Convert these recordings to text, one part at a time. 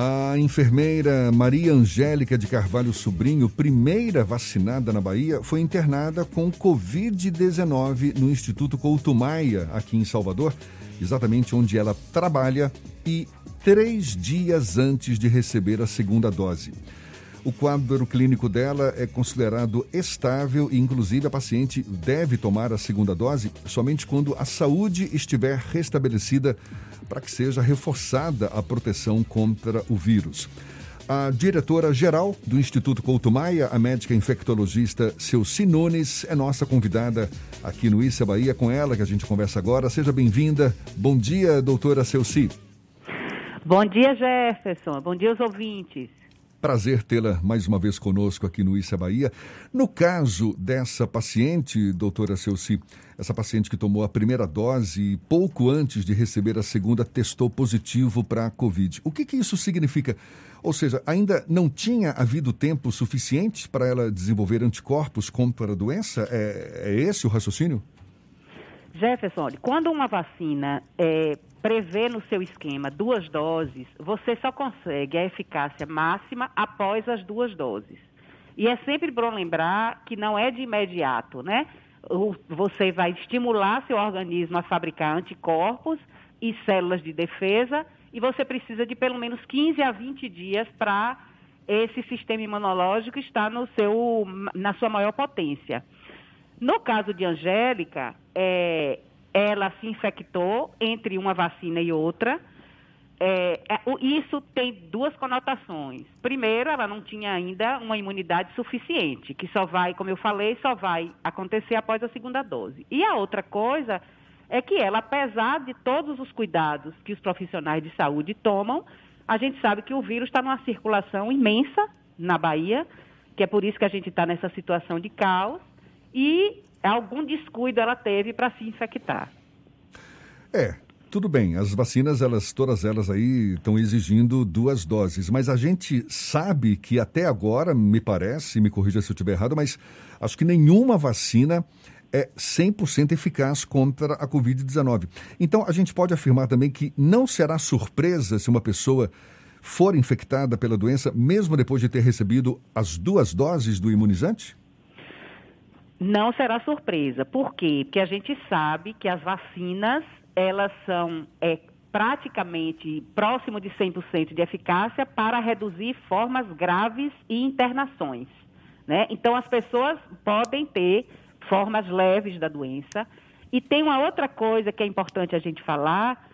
A enfermeira Maria Angélica de Carvalho Sobrinho, primeira vacinada na Bahia, foi internada com Covid-19 no Instituto Couto Maia, aqui em Salvador, exatamente onde ela trabalha, e três dias antes de receber a segunda dose. O quadro clínico dela é considerado estável e, inclusive, a paciente deve tomar a segunda dose somente quando a saúde estiver restabelecida para que seja reforçada a proteção contra o vírus. A diretora-geral do Instituto Couto Maia, a médica infectologista Celci Nunes, é nossa convidada aqui no Issa Bahia. Com ela que a gente conversa agora. Seja bem-vinda. Bom dia, doutora Celci. Bom dia, Jefferson. Bom dia aos ouvintes. Prazer tê-la mais uma vez conosco aqui no Issa Bahia. No caso dessa paciente, doutora Celci, essa paciente que tomou a primeira dose e pouco antes de receber a segunda testou positivo para a Covid. O que, que isso significa? Ou seja, ainda não tinha havido tempo suficiente para ela desenvolver anticorpos contra a doença? É, é esse o raciocínio? Jefferson, olha, quando uma vacina é, prevê no seu esquema duas doses, você só consegue a eficácia máxima após as duas doses. E é sempre bom lembrar que não é de imediato, né? Você vai estimular seu organismo a fabricar anticorpos e células de defesa e você precisa de pelo menos 15 a 20 dias para esse sistema imunológico estar no seu, na sua maior potência. No caso de Angélica, é, ela se infectou entre uma vacina e outra. É, é isso tem duas conotações. Primeiro, ela não tinha ainda uma imunidade suficiente, que só vai, como eu falei, só vai acontecer após a segunda dose. E a outra coisa é que ela, apesar de todos os cuidados que os profissionais de saúde tomam, a gente sabe que o vírus está numa circulação imensa na Bahia, que é por isso que a gente está nessa situação de caos e algum descuido ela teve para se infectar. É, tudo bem, as vacinas, elas, todas elas aí estão exigindo duas doses, mas a gente sabe que até agora, me parece, me corrija se eu estiver errado, mas acho que nenhuma vacina é 100% eficaz contra a Covid-19. Então, a gente pode afirmar também que não será surpresa se uma pessoa for infectada pela doença, mesmo depois de ter recebido as duas doses do imunizante? Não será surpresa. Por quê? Porque a gente sabe que as vacinas, elas são é, praticamente próximo de 100% de eficácia para reduzir formas graves e internações. Né? Então, as pessoas podem ter formas leves da doença. E tem uma outra coisa que é importante a gente falar,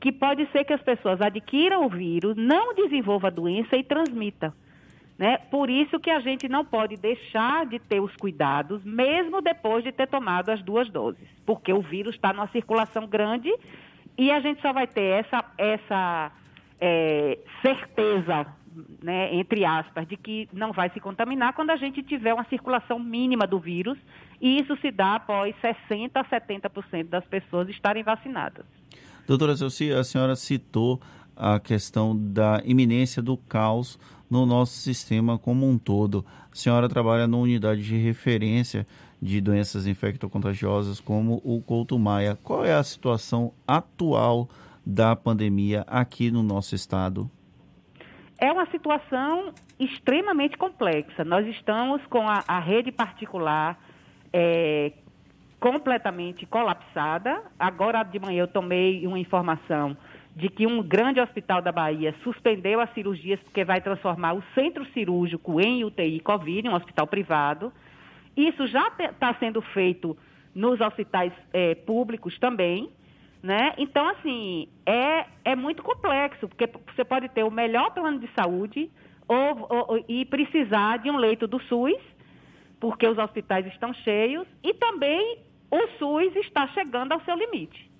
que pode ser que as pessoas adquiram o vírus, não desenvolvam a doença e transmitam. Né? Por isso que a gente não pode deixar de ter os cuidados, mesmo depois de ter tomado as duas doses, porque o vírus está numa circulação grande e a gente só vai ter essa, essa é, certeza, né, entre aspas, de que não vai se contaminar quando a gente tiver uma circulação mínima do vírus, e isso se dá após 60% a 70% das pessoas estarem vacinadas. Doutora Celci, a senhora citou a questão da iminência do caos no nosso sistema como um todo. A senhora trabalha numa unidade de referência de doenças infectocontagiosas como o Couto Maia. Qual é a situação atual da pandemia aqui no nosso estado? É uma situação extremamente complexa. Nós estamos com a, a rede particular é, completamente colapsada. Agora de manhã eu tomei uma informação de que um grande hospital da Bahia suspendeu as cirurgias porque vai transformar o centro cirúrgico em UTI Covid, um hospital privado. Isso já está sendo feito nos hospitais é, públicos também. Né? Então, assim, é, é muito complexo, porque você pode ter o melhor plano de saúde ou, ou, e precisar de um leito do SUS, porque os hospitais estão cheios, e também o SUS está chegando ao seu limite.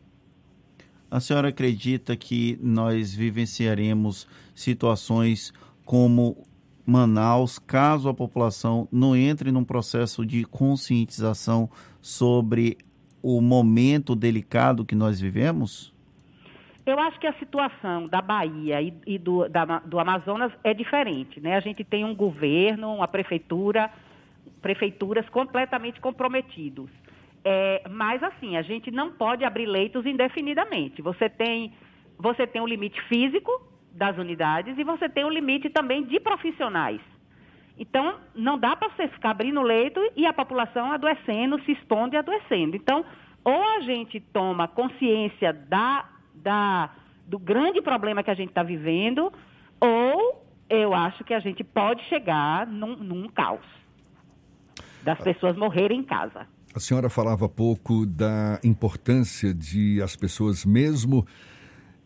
A senhora acredita que nós vivenciaremos situações como Manaus, caso a população não entre num processo de conscientização sobre o momento delicado que nós vivemos? Eu acho que a situação da Bahia e, e do, da, do Amazonas é diferente, né? A gente tem um governo, uma prefeitura, prefeituras completamente comprometidos. É, mas assim, a gente não pode abrir leitos indefinidamente. Você tem, você tem um limite físico das unidades e você tem o limite também de profissionais. Então, não dá para você ficar abrindo leito e a população adoecendo, se expondo e adoecendo. Então, ou a gente toma consciência da, da, do grande problema que a gente está vivendo, ou eu acho que a gente pode chegar num, num caos das pessoas morrerem em casa. A senhora falava pouco da importância de as pessoas, mesmo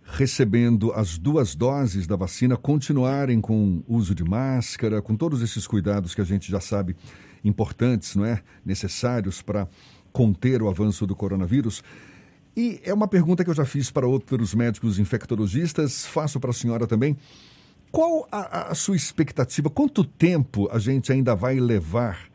recebendo as duas doses da vacina, continuarem com uso de máscara, com todos esses cuidados que a gente já sabe importantes, não é? Necessários para conter o avanço do coronavírus. E é uma pergunta que eu já fiz para outros médicos infectologistas, faço para a senhora também. Qual a, a sua expectativa? Quanto tempo a gente ainda vai levar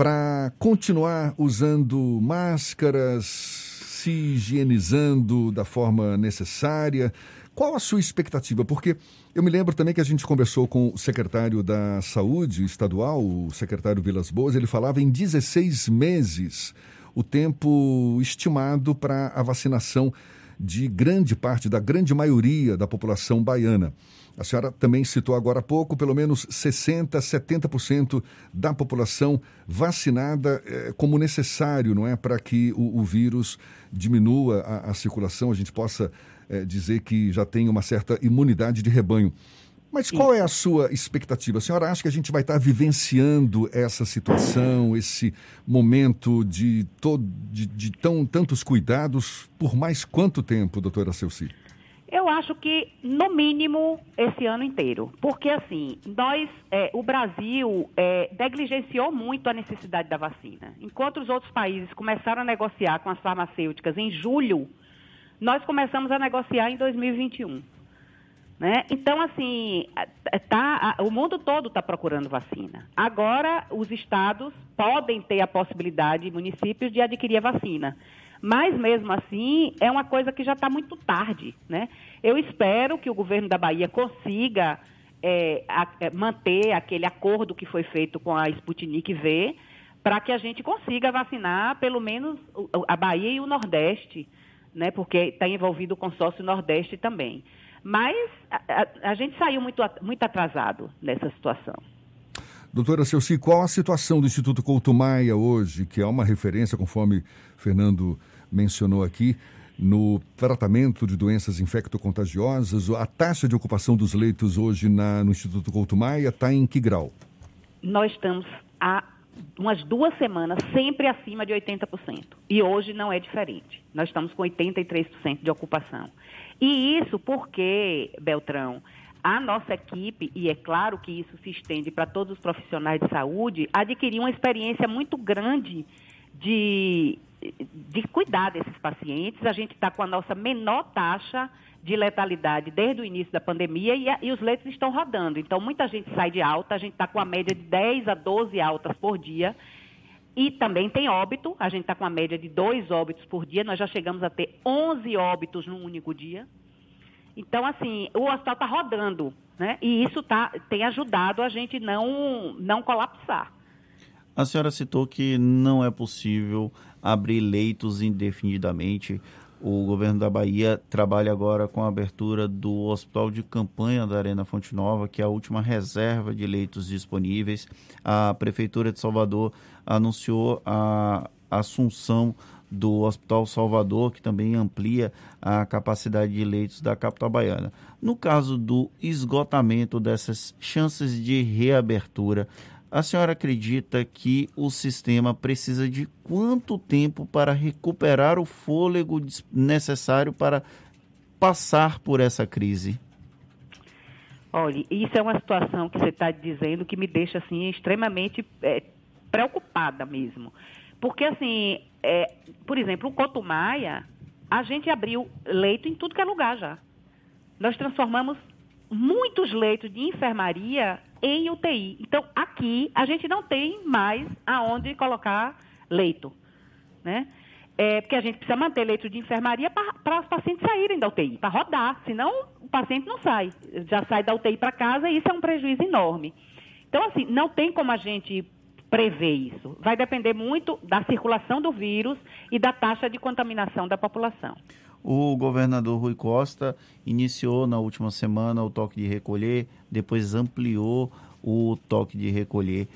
para continuar usando máscaras, se higienizando da forma necessária? Qual a sua expectativa? Porque eu me lembro também que a gente conversou com o secretário da Saúde estadual, o secretário Vilas Boas, ele falava em 16 meses o tempo estimado para a vacinação de grande parte, da grande maioria da população baiana. A senhora também citou agora há pouco, pelo menos 60%, 70% da população vacinada é, como necessário, não é? Para que o, o vírus diminua a, a, circulação, a gente possa é, dizer que já tem uma certa imunidade de rebanho. Mas qual é a sua expectativa? A senhora acha que a gente vai estar vivenciando essa situação, esse momento de, todo, de, de tão, tantos cuidados por mais quanto tempo, doutora Celci? Eu acho que, no mínimo, esse ano inteiro. Porque, assim, nós, é, o Brasil é, negligenciou muito a necessidade da vacina. Enquanto os outros países começaram a negociar com as farmacêuticas em julho, nós começamos a negociar em 2021. Né? Então, assim, tá, o mundo todo está procurando vacina. Agora, os estados podem ter a possibilidade, municípios, de adquirir a vacina. Mas, mesmo assim, é uma coisa que já está muito tarde. Né? Eu espero que o governo da Bahia consiga é, a, é, manter aquele acordo que foi feito com a Sputnik V, para que a gente consiga vacinar pelo menos a Bahia e o Nordeste, né? porque está envolvido o consórcio Nordeste também. Mas a, a, a gente saiu muito, muito atrasado nessa situação. Doutora Celci, qual a situação do Instituto Couto Maia hoje, que é uma referência, conforme Fernando mencionou aqui, no tratamento de doenças infectocontagiosas? A taxa de ocupação dos leitos hoje na, no Instituto Couto Maia está em que grau? Nós estamos há umas duas semanas sempre acima de 80%. E hoje não é diferente. Nós estamos com 83% de ocupação. E isso porque, Beltrão, a nossa equipe, e é claro que isso se estende para todos os profissionais de saúde, adquiriu uma experiência muito grande de, de cuidar desses pacientes. A gente está com a nossa menor taxa de letalidade desde o início da pandemia e, a, e, os leitos estão rodando. Então, muita gente sai de alta, a gente está com a média de 10 a 12 altas por dia. E também tem óbito, a gente está com a média de dois óbitos por dia, nós já chegamos a ter 11 óbitos num único dia. Então, assim, o hospital está rodando, né? E isso tá, tem ajudado a gente não, não colapsar. A senhora citou que não é possível abrir leitos indefinidamente. O governo da Bahia trabalha agora com a abertura do hospital de campanha da Arena Fonte Nova, que é a última reserva de leitos disponíveis. A Prefeitura de Salvador anunciou a assunção do Hospital Salvador, que também amplia a capacidade de leitos da capital baiana. No caso do esgotamento dessas chances de reabertura, a senhora acredita que o sistema precisa de quanto tempo para recuperar o fôlego necessário para passar por essa crise? Olha, isso é uma situação que você está dizendo que me deixa assim extremamente é, preocupada mesmo. Porque, assim, é, por exemplo, o Cotumaia, a gente abriu leito em tudo que é lugar já. Nós transformamos muitos leitos de enfermaria em UTI. Então, aqui, a gente não tem mais aonde colocar leito, né? É, porque a gente precisa manter leito de enfermaria para os pacientes saírem da UTI, para rodar, senão o paciente não sai. Já sai da UTI para casa e isso é um prejuízo enorme. Então, assim, não tem como a gente prever isso. Vai depender muito da circulação do vírus e da taxa de contaminação da população. O governador Rui Costa iniciou na última semana o toque de recolher, depois ampliou o toque de recolher.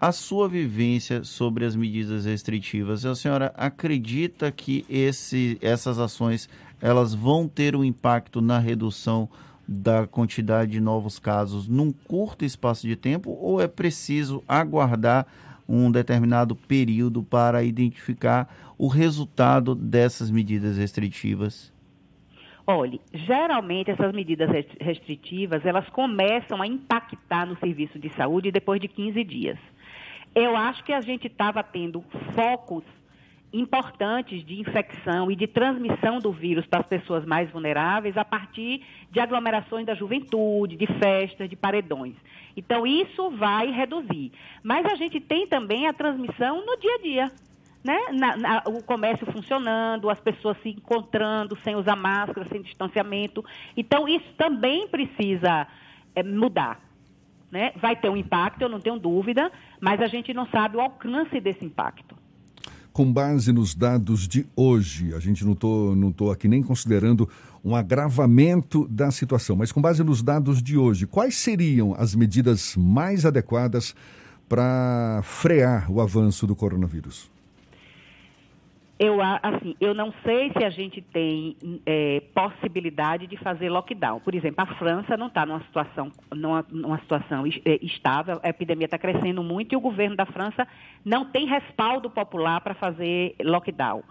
A sua vivência sobre as medidas restritivas, a senhora acredita que esse, essas ações elas vão ter um impacto na redução da quantidade de novos casos num curto espaço de tempo ou é preciso aguardar um determinado período para identificar o resultado dessas medidas restritivas? Olhe, geralmente essas medidas restritivas, elas começam a impactar no serviço de saúde depois de 15 dias. Eu acho que a gente estava tendo focos importantes de infecção e de transmissão do vírus para as pessoas mais vulneráveis a partir de aglomerações da juventude, de festas, de paredões. Então, isso vai reduzir. Mas a gente tem também a transmissão no dia a dia. Né? Na, na, o comércio funcionando, as pessoas se encontrando sem usar máscara, sem distanciamento. Então, isso também precisa é, mudar. Né? Vai ter um impacto, eu não tenho dúvida, mas a gente não sabe o alcance desse impacto com base nos dados de hoje, a gente não estou não tô aqui nem considerando um agravamento da situação, mas com base nos dados de hoje, quais seriam as medidas mais adequadas para frear o avanço do coronavírus? Eu, assim, eu não sei se a gente tem é, possibilidade de fazer lockdown. Por exemplo, a França não está numa situação, numa, numa situação é, estável, a epidemia está crescendo muito e o governo da França não tem respaldo popular para fazer lockdown.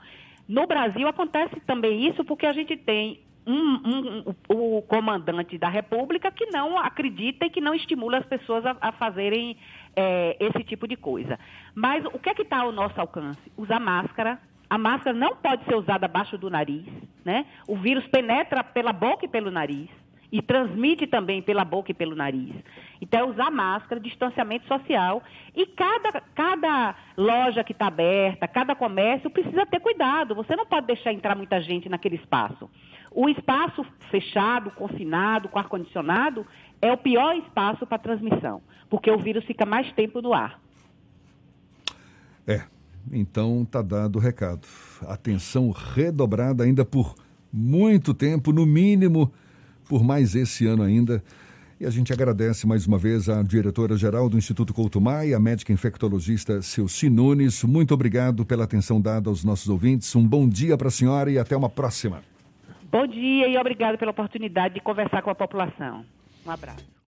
No Brasil acontece também isso porque a gente tem um, um, um, o comandante da República que não acredita e que não estimula as pessoas a, a fazerem é, esse tipo de coisa. Mas o que é que está ao nosso alcance? Usar máscara, a máscara não pode ser usada abaixo do nariz, né? O vírus penetra pela boca e pelo nariz e transmite também pela boca e pelo nariz. Então, é usar máscara, distanciamento social. E cada, cada loja que está aberta, cada comércio precisa ter cuidado. Você não pode deixar entrar muita gente naquele espaço. O espaço fechado, confinado, com ar-condicionado, é o pior espaço para transmissão, porque o vírus fica mais tempo no ar. É, então tá dado o recado. Atenção redobrada ainda por muito tempo, no mínimo por mais esse ano ainda. E a gente agradece mais uma vez à diretora-geral do Instituto Couto Maia, a médica infectologista Celci Nunes. Muito obrigado pela atenção dada aos nossos ouvintes. Um bom dia para a senhora e até uma próxima. Bom dia e obrigado pela oportunidade de conversar com a população. Um abraço.